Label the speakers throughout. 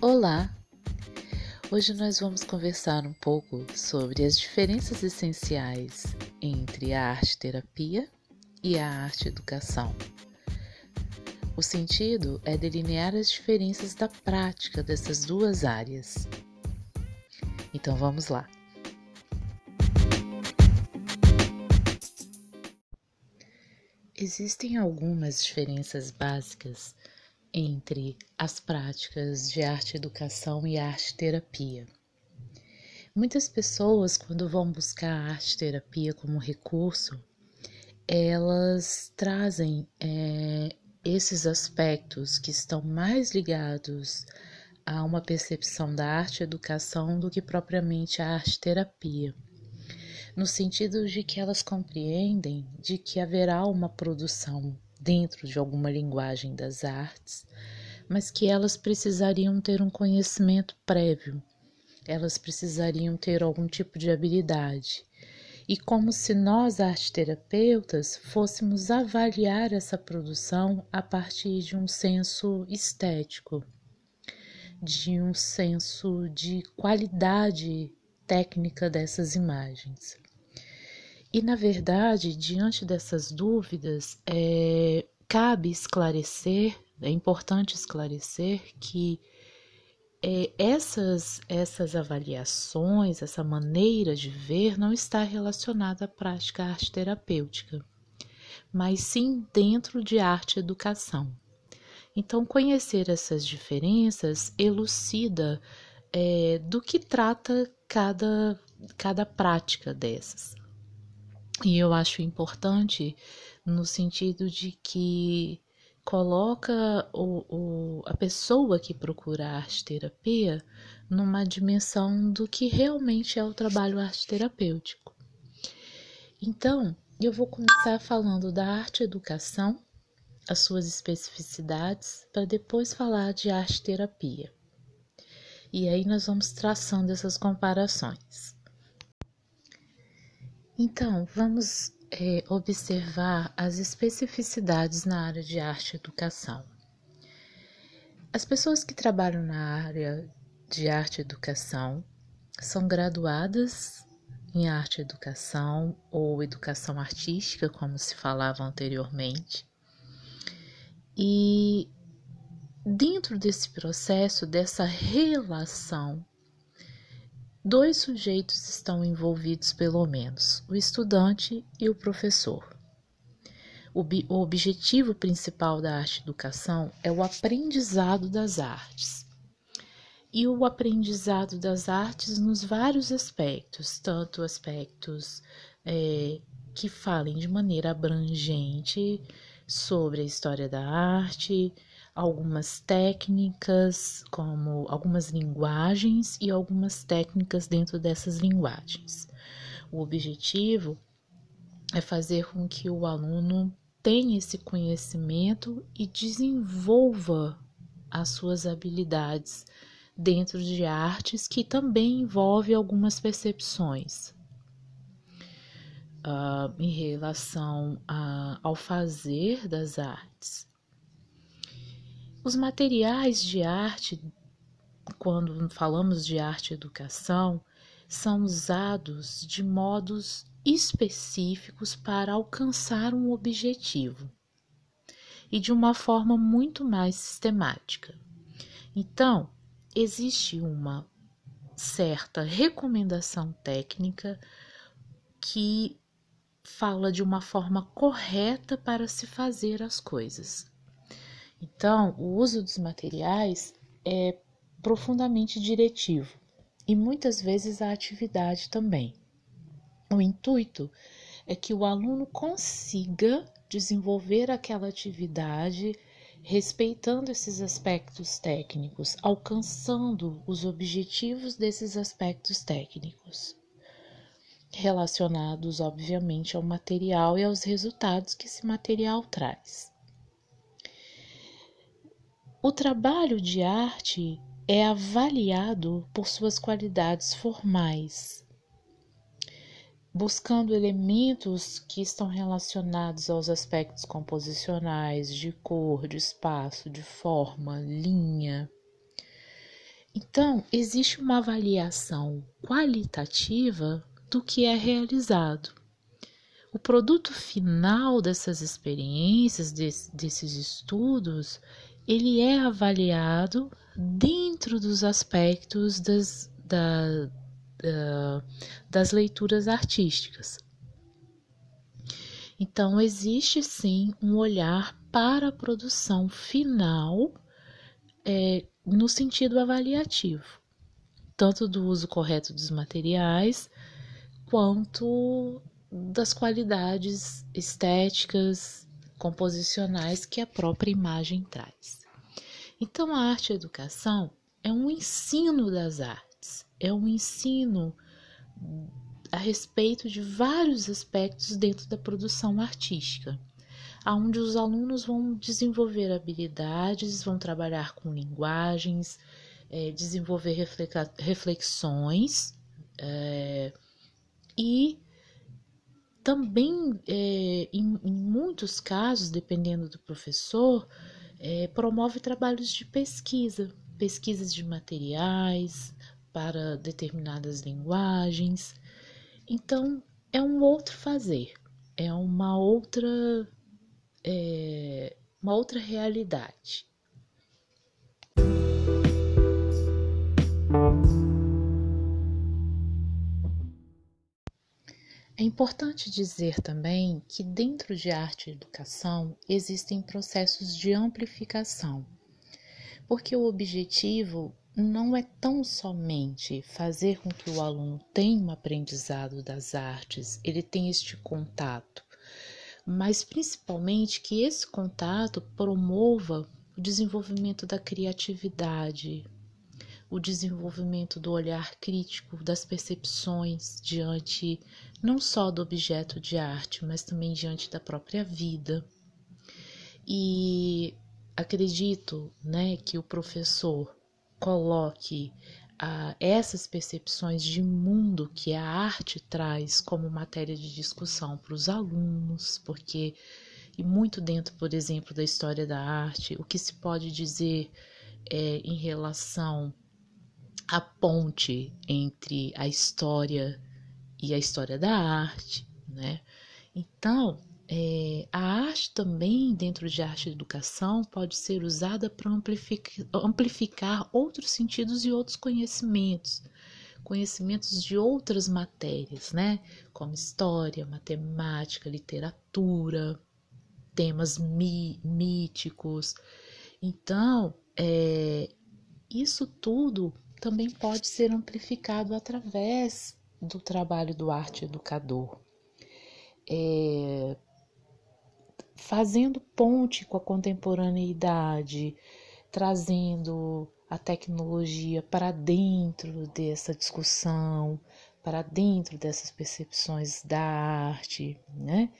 Speaker 1: Olá! Hoje nós vamos conversar um pouco sobre as diferenças essenciais entre a arte-terapia e a arte-educação. O sentido é delinear as diferenças da prática dessas duas áreas. Então vamos lá! Existem algumas diferenças básicas entre as práticas de arte-educação e arte-terapia. Muitas pessoas, quando vão buscar a arte-terapia como recurso, elas trazem é, esses aspectos que estão mais ligados a uma percepção da arte-educação do que propriamente a arte-terapia no sentido de que elas compreendem de que haverá uma produção dentro de alguma linguagem das artes, mas que elas precisariam ter um conhecimento prévio, elas precisariam ter algum tipo de habilidade. E como se nós, arteterapeutas, fôssemos avaliar essa produção a partir de um senso estético, de um senso de qualidade técnica dessas imagens. E, na verdade, diante dessas dúvidas, é, cabe esclarecer, é importante esclarecer que é, essas, essas avaliações, essa maneira de ver, não está relacionada à prática arte terapêutica, mas sim dentro de arte educação. Então, conhecer essas diferenças elucida é, do que trata cada, cada prática dessas. E eu acho importante no sentido de que coloca o, o, a pessoa que procura arte terapia numa dimensão do que realmente é o trabalho arte terapêutico. Então, eu vou começar falando da arte educação, as suas especificidades, para depois falar de arte terapia. E aí nós vamos traçando essas comparações. Então, vamos é, observar as especificidades na área de arte e educação. As pessoas que trabalham na área de arte e educação são graduadas em arte e educação ou educação artística, como se falava anteriormente. E dentro desse processo, dessa relação Dois sujeitos estão envolvidos, pelo menos: o estudante e o professor. O, o objetivo principal da arte educação é o aprendizado das artes. E o aprendizado das artes nos vários aspectos, tanto aspectos é, que falem de maneira abrangente sobre a história da arte, algumas técnicas, como algumas linguagens e algumas técnicas dentro dessas linguagens. O objetivo é fazer com que o aluno tenha esse conhecimento e desenvolva as suas habilidades dentro de artes que também envolve algumas percepções uh, em relação a, ao fazer das artes. Os materiais de arte, quando falamos de arte e educação, são usados de modos específicos para alcançar um objetivo e de uma forma muito mais sistemática. Então, existe uma certa recomendação técnica que fala de uma forma correta para se fazer as coisas. Então, o uso dos materiais é profundamente diretivo e muitas vezes a atividade também. O intuito é que o aluno consiga desenvolver aquela atividade respeitando esses aspectos técnicos, alcançando os objetivos desses aspectos técnicos, relacionados, obviamente, ao material e aos resultados que esse material traz. O trabalho de arte é avaliado por suas qualidades formais, buscando elementos que estão relacionados aos aspectos composicionais, de cor, de espaço, de forma, linha. Então, existe uma avaliação qualitativa do que é realizado. O produto final dessas experiências, desse, desses estudos, ele é avaliado dentro dos aspectos das, da, da, das leituras artísticas. Então, existe sim um olhar para a produção final é, no sentido avaliativo, tanto do uso correto dos materiais, quanto das qualidades estéticas, composicionais que a própria imagem traz. Então, a arte educação é um ensino das artes, é um ensino a respeito de vários aspectos dentro da produção artística, onde os alunos vão desenvolver habilidades, vão trabalhar com linguagens, é, desenvolver reflexões é, e também, é, em, em, muitos casos, dependendo do professor, é, promove trabalhos de pesquisa, pesquisas de materiais para determinadas linguagens. Então, é um outro fazer, é uma outra, é, uma outra realidade. É importante dizer também que dentro de arte e educação existem processos de amplificação, porque o objetivo não é tão somente fazer com que o aluno tenha um aprendizado das artes, ele tenha este contato, mas principalmente que esse contato promova o desenvolvimento da criatividade, o desenvolvimento do olhar crítico, das percepções diante não só do objeto de arte, mas também diante da própria vida. E acredito, né, que o professor coloque ah, essas percepções de mundo que a arte traz como matéria de discussão para os alunos, porque e muito dentro, por exemplo, da história da arte, o que se pode dizer é, em relação à ponte entre a história e a história da arte, né? Então, é, a arte também, dentro de arte e educação, pode ser usada para amplificar, amplificar outros sentidos e outros conhecimentos, conhecimentos de outras matérias, né? Como história, matemática, literatura, temas mí míticos. Então, é, isso tudo também pode ser amplificado através do trabalho do arte educador. É, fazendo ponte com a contemporaneidade, trazendo a tecnologia para dentro dessa discussão, para dentro dessas percepções da arte, né?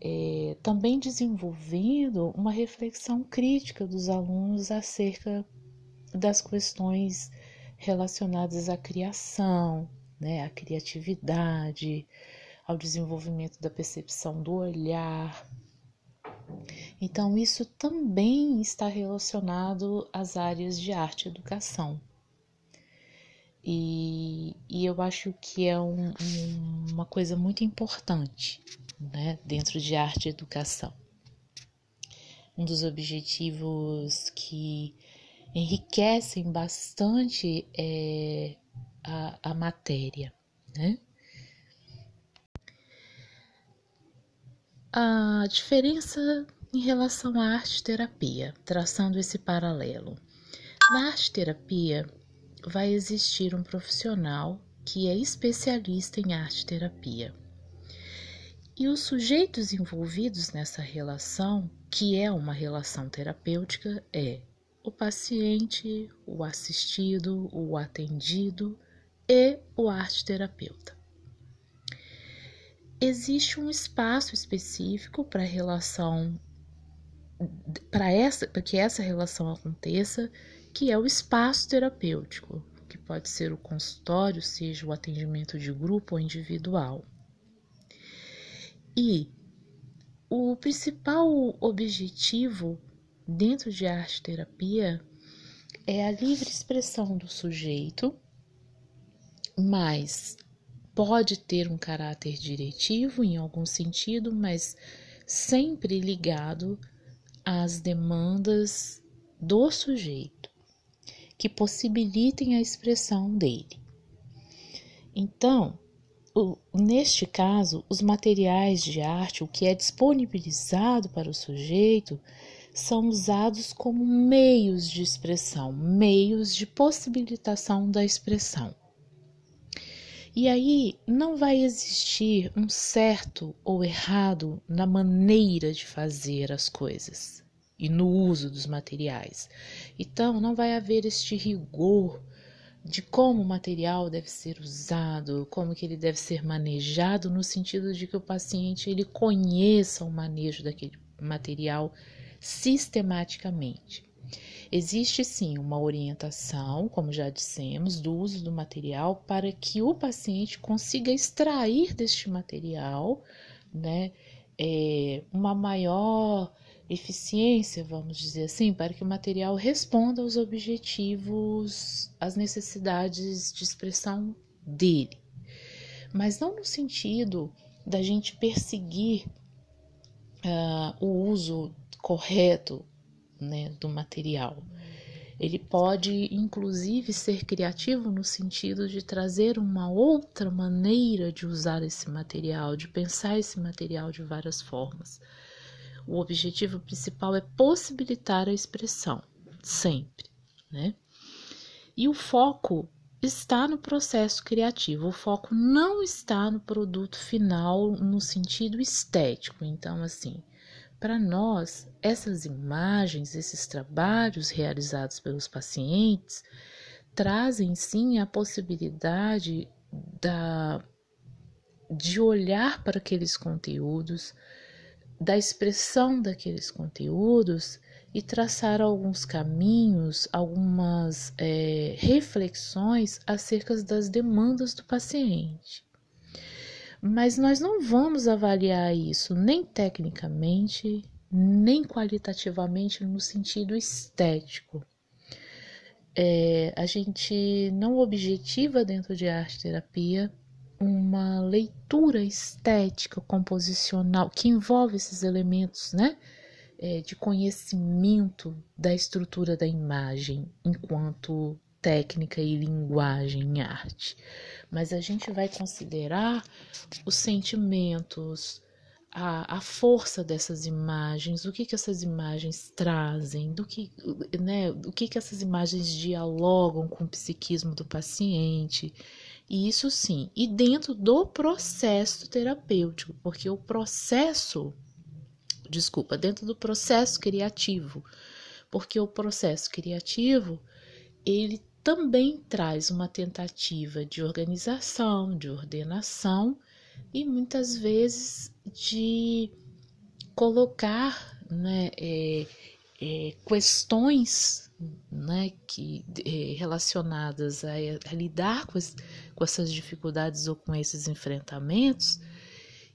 Speaker 1: É, também desenvolvendo uma reflexão crítica dos alunos acerca das questões relacionadas à criação, né, à criatividade, ao desenvolvimento da percepção do olhar, então, isso também está relacionado às áreas de arte e educação. E, e eu acho que é um, um, uma coisa muito importante né, dentro de arte e educação. Um dos objetivos que enriquecem bastante é a, a matéria. Né? A diferença em relação à arte-terapia, traçando esse paralelo. Na arte-terapia, vai existir um profissional que é especialista em arte-terapia. E os sujeitos envolvidos nessa relação, que é uma relação terapêutica, é o paciente, o assistido, o atendido e o arte-terapeuta existe um espaço específico para relação para essa para que essa relação aconteça, que é o espaço terapêutico, que pode ser o consultório, seja o atendimento de grupo ou individual. E o principal objetivo dentro de arte terapia é a livre expressão do sujeito, mas pode ter um caráter diretivo em algum sentido, mas sempre ligado às demandas do sujeito, que possibilitem a expressão dele. Então, o, neste caso, os materiais de arte, o que é disponibilizado para o sujeito, são usados como meios de expressão, meios de possibilitação da expressão. E aí não vai existir um certo ou errado na maneira de fazer as coisas e no uso dos materiais. Então não vai haver este rigor de como o material deve ser usado, como que ele deve ser manejado no sentido de que o paciente ele conheça o manejo daquele material sistematicamente. Existe sim uma orientação, como já dissemos, do uso do material para que o paciente consiga extrair deste material né, é, uma maior eficiência, vamos dizer assim, para que o material responda aos objetivos, às necessidades de expressão dele. Mas não no sentido da gente perseguir uh, o uso correto né, do material. Ele pode, inclusive, ser criativo no sentido de trazer uma outra maneira de usar esse material, de pensar esse material de várias formas. O objetivo principal é possibilitar a expressão, sempre, né? E o foco está no processo criativo, o foco não está no produto final no sentido estético. Então, assim, para nós, essas imagens, esses trabalhos realizados pelos pacientes trazem sim a possibilidade da, de olhar para aqueles conteúdos, da expressão daqueles conteúdos e traçar alguns caminhos, algumas é, reflexões acerca das demandas do paciente. Mas nós não vamos avaliar isso nem tecnicamente, nem qualitativamente no sentido estético. É, a gente não objetiva dentro de arte terapia uma leitura estética composicional que envolve esses elementos, né? É, de conhecimento da estrutura da imagem enquanto técnica e linguagem em arte, mas a gente vai considerar os sentimentos, a, a força dessas imagens, o que, que essas imagens trazem, do que, né, o que, que essas imagens dialogam com o psiquismo do paciente. E isso sim, e dentro do processo terapêutico, porque o processo, desculpa, dentro do processo criativo, porque o processo criativo ele também traz uma tentativa de organização, de ordenação e muitas vezes de colocar né, é, é, questões né, que, é, relacionadas a, a lidar com, as, com essas dificuldades ou com esses enfrentamentos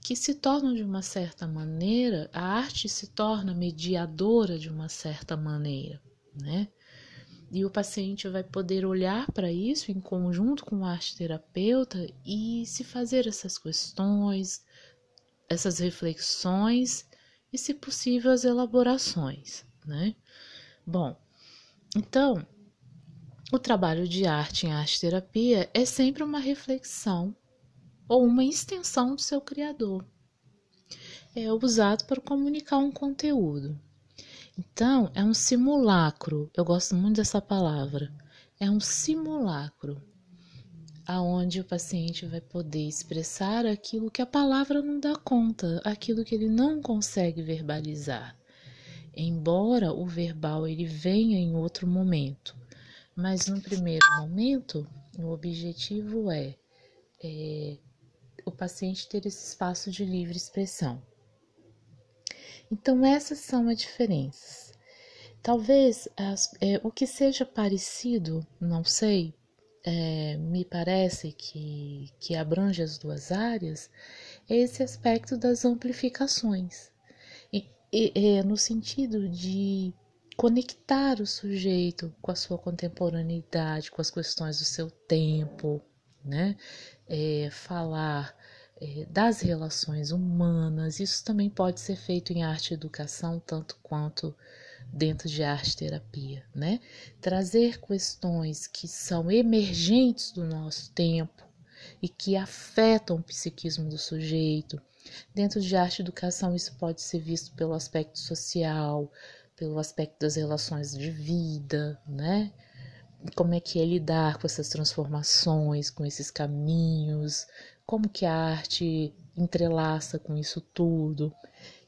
Speaker 1: que se tornam de uma certa maneira, a arte se torna mediadora de uma certa maneira, né? E o paciente vai poder olhar para isso em conjunto com o arte terapeuta e se fazer essas questões, essas reflexões e, se possível, as elaborações, né? Bom, então, o trabalho de arte em arte terapia é sempre uma reflexão ou uma extensão do seu criador. É usado para comunicar um conteúdo. Então, é um simulacro. Eu gosto muito dessa palavra. É um simulacro aonde o paciente vai poder expressar aquilo que a palavra não dá conta, aquilo que ele não consegue verbalizar. Embora o verbal ele venha em outro momento, mas no primeiro momento o objetivo é, é o paciente ter esse espaço de livre expressão. Então, essas são as diferenças. Talvez as, é, o que seja parecido, não sei, é, me parece que, que abrange as duas áreas, é esse aspecto das amplificações. E, e, é, no sentido de conectar o sujeito com a sua contemporaneidade, com as questões do seu tempo, né? É, falar das relações humanas, isso também pode ser feito em arte educação, tanto quanto dentro de arte terapia, né? Trazer questões que são emergentes do nosso tempo e que afetam o psiquismo do sujeito. Dentro de arte educação, isso pode ser visto pelo aspecto social, pelo aspecto das relações de vida, né? Como é que é lidar com essas transformações, com esses caminhos, como que a arte entrelaça com isso tudo.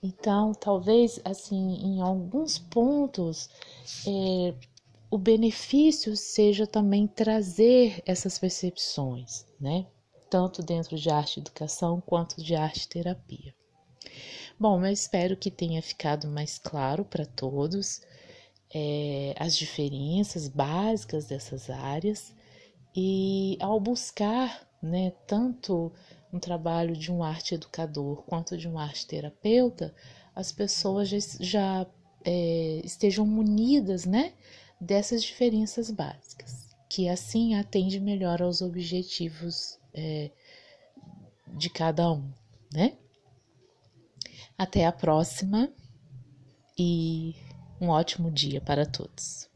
Speaker 1: Então, talvez, assim, em alguns pontos, é, o benefício seja também trazer essas percepções, né? Tanto dentro de arte educação quanto de arte terapia. Bom, eu espero que tenha ficado mais claro para todos é, as diferenças básicas dessas áreas e ao buscar, né, tanto um trabalho de um arte educador quanto de um arte terapeuta, as pessoas já, já é, estejam munidas, né, dessas diferenças básicas, que assim atende melhor aos objetivos é, de cada um, né? Até a próxima e um ótimo dia para todos.